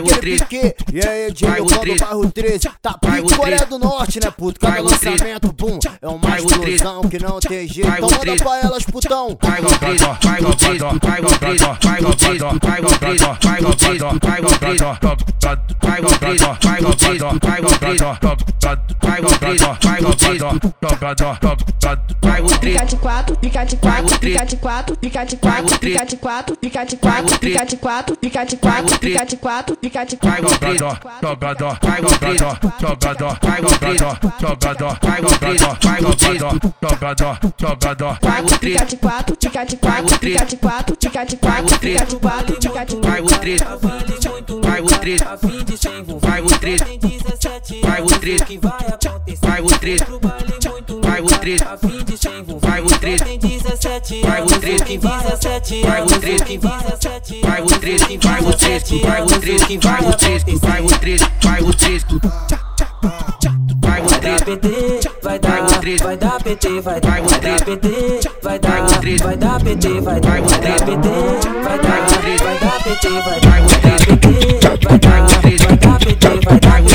naquele pique. E aí, Diego, o bairro 13 tá pique Coreia do Norte, né, puto? Cada lançamento, pum, é uma explosão que não tem jeito. Então manda pra elas, putão. Vai go 3, vai go 3, vai go 3, vai go 3, vai go 3, vai go 3, vai go 3, vai go 3, vai go 3, vai go 3, vai go 3, vai go 3, vai go 3. Fica de quatro, fica de quatro, fica de quatro, fica de quatro, fica de quatro, fica de quatro, fica de quatro, fica de quatro, fica de quatro, fica de Vai quatro. go 3, jogador, vai go 3, jogador, vai go 3, jogador, vai go 3, vai go 3, jogador, jogador, vai go 3. Fica de quatro, fica de quatro, fica de quatro, fica de quatro, fica de quatro, fica de Vai o 3, vai o 3, vai o 3, vai o 3, vai o 3, vai o 3, 3, vai o 3, vai o 3, vai o 3, vai o 3, vai o 3, vai o 3, vai o 3, vai o 3. Vai o 3, PT, vai dar, vai dar PT, vai Vai dar, o três. PT, vai dar, Vai o três. vai dar PT, vai Vai dar, o três. PT, vai Vai dar, o três. vai dar PT, vai Vai dar, o três. PT, vai dar, Vai o três. vai dar PT, vai dar, Vai o três. vai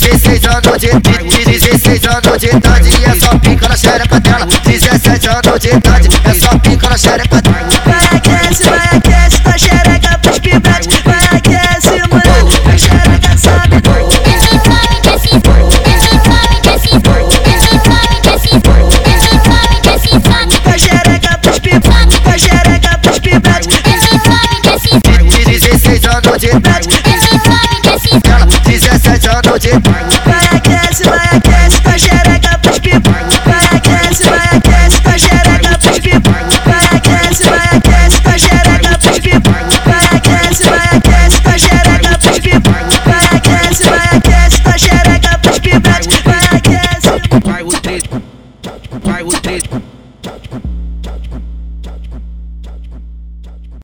16 anos de, de, de 16 anos de idade é só pica na xereca dela. 17 anos de idade é só anos de idade. Ela, 17. Vai cresce, vai cresce, tá xereca pros pipa. Vai cresce, vai cresce, xereca pros pipa. Vai vai xereca pros pipa. Vai vai xereca pros pipa. Vai vai xereca pros pipa. Vai. Vai o. Vai o.